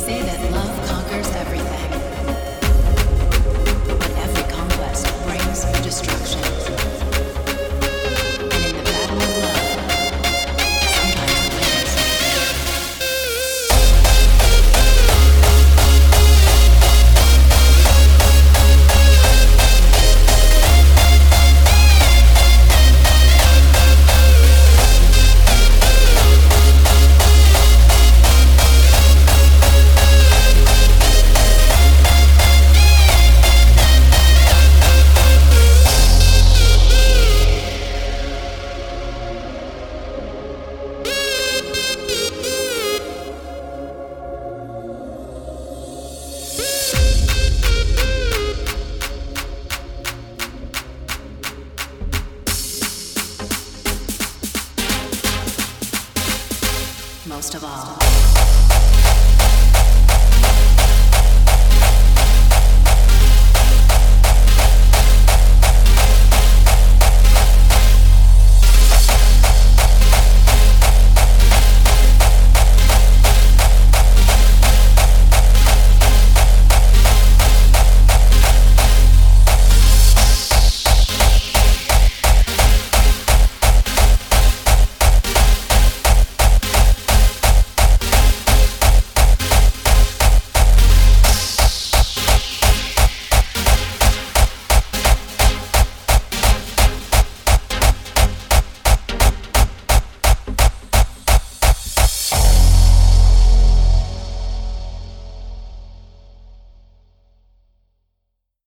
Say that love most of all.